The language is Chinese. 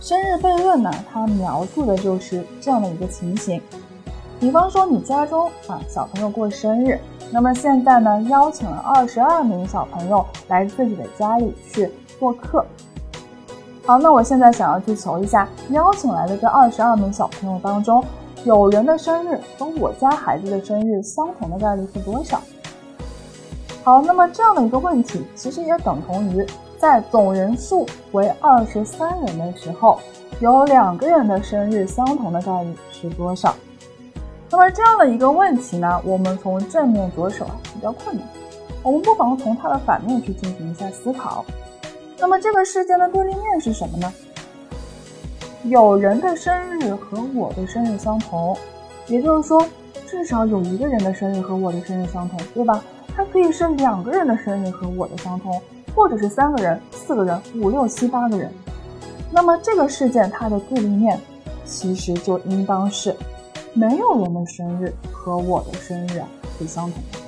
生日悖论呢，它描述的就是这样的一个情形。比方说，你家中啊小朋友过生日，那么现在呢邀请了二十二名小朋友来自己的家里去做客。好，那我现在想要去求一下，邀请来的这二十二名小朋友当中，有人的生日和我家孩子的生日相同的概率是多少？好，那么这样的一个问题，其实也等同于在总人数为二十三人的时候，有两个人的生日相同的概率是多少？那么这样的一个问题呢，我们从正面着手啊比较困难，我们不妨从它的反面去进行一下思考。那么这个事件的对立面是什么呢？有人的生日和我的生日相同，也就是说，至少有一个人的生日和我的生日相同，对吧？它可以是两个人的生日和我的相同，或者是三个人、四个人、五六七八个人。那么这个事件它的对立面，其实就应当是没有人的生日和我的生日是相同的。